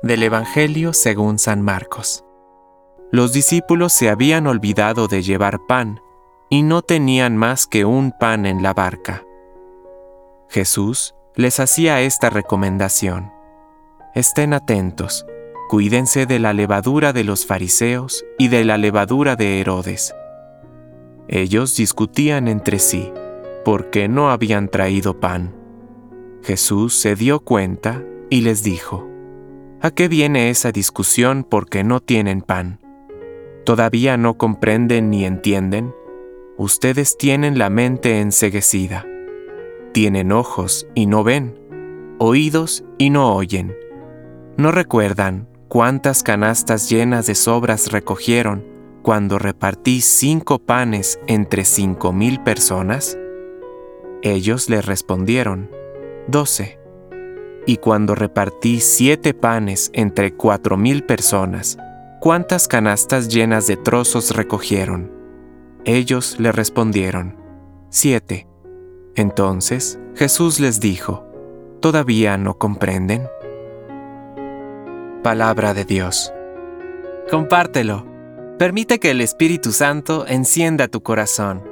Del Evangelio según San Marcos. Los discípulos se habían olvidado de llevar pan y no tenían más que un pan en la barca. Jesús les hacía esta recomendación. Estén atentos, cuídense de la levadura de los fariseos y de la levadura de Herodes. Ellos discutían entre sí, porque no habían traído pan. Jesús se dio cuenta y les dijo, ¿A qué viene esa discusión porque no tienen pan? ¿Todavía no comprenden ni entienden? Ustedes tienen la mente enseguecida. Tienen ojos y no ven, oídos y no oyen. ¿No recuerdan cuántas canastas llenas de sobras recogieron cuando repartí cinco panes entre cinco mil personas? Ellos le respondieron, doce. Y cuando repartí siete panes entre cuatro mil personas, ¿cuántas canastas llenas de trozos recogieron? Ellos le respondieron, siete. Entonces Jesús les dijo, ¿todavía no comprenden? Palabra de Dios. Compártelo. Permite que el Espíritu Santo encienda tu corazón.